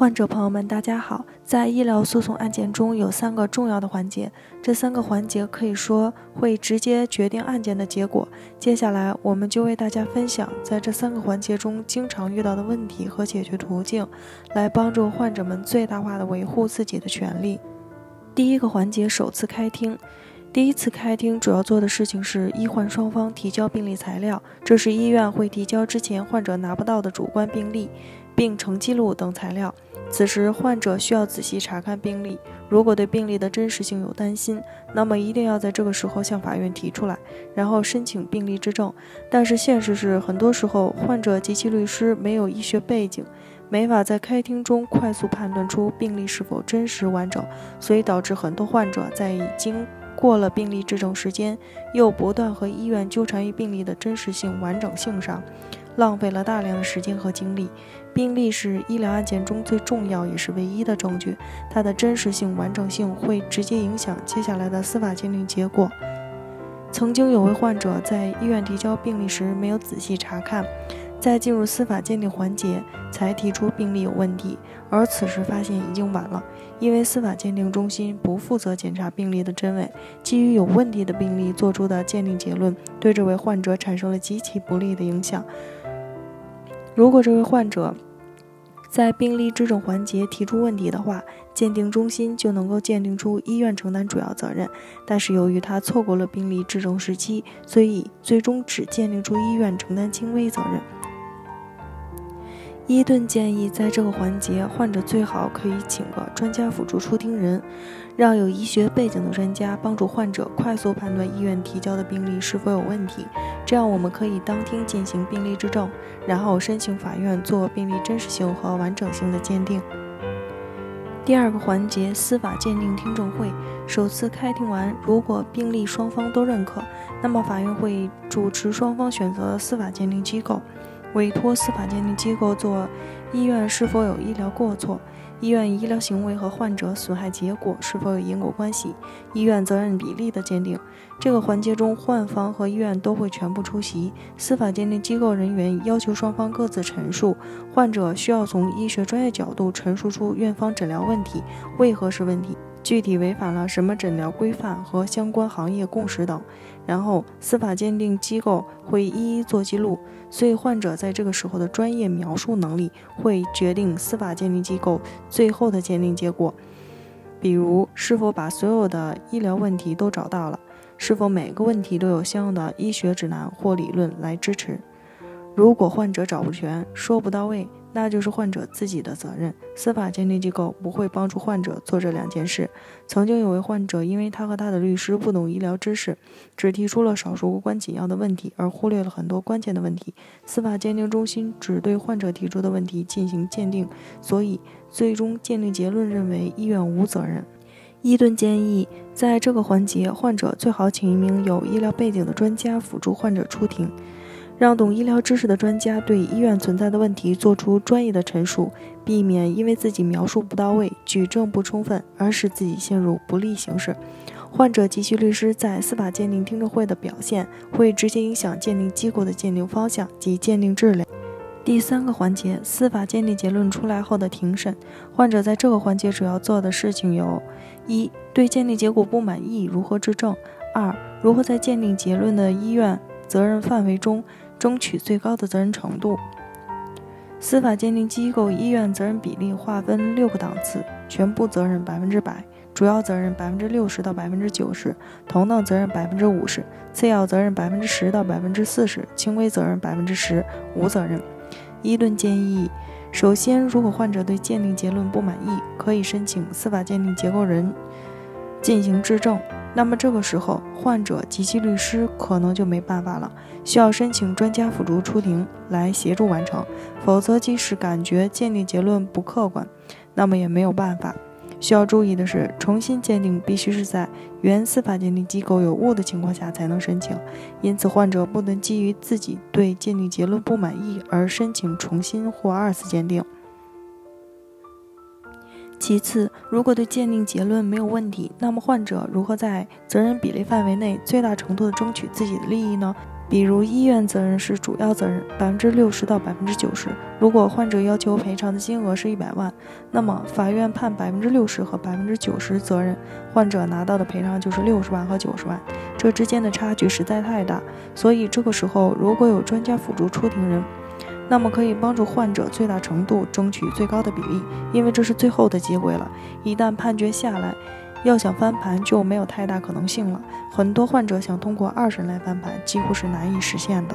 患者朋友们，大家好。在医疗诉讼案件中有三个重要的环节，这三个环节可以说会直接决定案件的结果。接下来我们就为大家分享在这三个环节中经常遇到的问题和解决途径，来帮助患者们最大化的维护自己的权利。第一个环节，首次开庭。第一次开庭主要做的事情是医患双方提交病历材料，这是医院会提交之前患者拿不到的主观病历、病程记录等材料。此时，患者需要仔细查看病历。如果对病历的真实性有担心，那么一定要在这个时候向法院提出来，然后申请病历质证。但是现实是，很多时候患者及其律师没有医学背景，没法在开庭中快速判断出病历是否真实完整，所以导致很多患者在已经过了病历质证时间，又不断和医院纠缠于病历的真实性、完整性上。浪费了大量的时间和精力。病历是医疗案件中最重要也是唯一的证据，它的真实性、完整性会直接影响接下来的司法鉴定结果。曾经有位患者在医院提交病历时没有仔细查看，在进入司法鉴定环节才提出病历有问题，而此时发现已经晚了，因为司法鉴定中心不负责检查病历的真伪，基于有问题的病历做出的鉴定结论，对这位患者产生了极其不利的影响。如果这位患者在病例质证环节提出问题的话，鉴定中心就能够鉴定出医院承担主要责任。但是由于他错过了病例质证时期，所以最终只鉴定出医院承担轻微责任。伊顿建议，在这个环节，患者最好可以请个专家辅助出庭人，让有医学背景的专家帮助患者快速判断医院提交的病历是否有问题。这样，我们可以当庭进行病历质证，然后申请法院做病历真实性和完整性的鉴定。第二个环节，司法鉴定听证会，首次开庭完，如果病历双方都认可，那么法院会主持双方选择的司法鉴定机构。委托司法鉴定机构做医院是否有医疗过错、医院医疗行为和患者损害结果是否有因果关系、医院责任比例的鉴定。这个环节中，患方和医院都会全部出席。司法鉴定机构人员要求双方各自陈述，患者需要从医学专业角度陈述出院方诊疗问题为何是问题。具体违反了什么诊疗规范和相关行业共识等，然后司法鉴定机构会一一做记录。所以患者在这个时候的专业描述能力会决定司法鉴定机构最后的鉴定结果。比如，是否把所有的医疗问题都找到了？是否每个问题都有相应的医学指南或理论来支持？如果患者找不全，说不到位。那就是患者自己的责任，司法鉴定机构不会帮助患者做这两件事。曾经有位患者，因为他和他的律师不懂医疗知识，只提出了少数无关紧要的问题，而忽略了很多关键的问题。司法鉴定中心只对患者提出的问题进行鉴定，所以最终鉴定结论认为医院无责任。伊顿建议，在这个环节，患者最好请一名有医疗背景的专家辅助患者出庭。让懂医疗知识的专家对医院存在的问题做出专业的陈述，避免因为自己描述不到位、举证不充分而使自己陷入不利形势。患者及其律师在司法鉴定听证会的表现，会直接影响鉴定机构的鉴定方向及鉴定质量。第三个环节，司法鉴定结论出来后的庭审，患者在这个环节主要做的事情有：一、对鉴定结果不满意如何质证；二、如何在鉴定结论的医院责任范围中。争取最高的责任程度。司法鉴定机构医院责任比例划分六个档次：全部责任百分之百，主要责任百分之六十到百分之九十，同等责任百分之五十，次要责任百分之十到百分之四十，轻微责任百分之十，无责任。伊顿建议，首先，如果患者对鉴定结论不满意，可以申请司法鉴定结构人进行质证。那么这个时候，患者及其律师可能就没办法了，需要申请专家辅助出庭来协助完成。否则，即使感觉鉴定结论不客观，那么也没有办法。需要注意的是，重新鉴定必须是在原司法鉴定机构有误的情况下才能申请，因此患者不能基于自己对鉴定结论不满意而申请重新或二次鉴定。其次，如果对鉴定结论没有问题，那么患者如何在责任比例范围内最大程度地争取自己的利益呢？比如医院责任是主要责任，百分之六十到百分之九十。如果患者要求赔偿的金额是一百万，那么法院判百分之六十和百分之九十责任，患者拿到的赔偿就是六十万和九十万，这之间的差距实在太大。所以这个时候，如果有专家辅助出庭人，那么可以帮助患者最大程度争取最高的比例，因为这是最后的机会了。一旦判决下来，要想翻盘就没有太大可能性了。很多患者想通过二审来翻盘，几乎是难以实现的。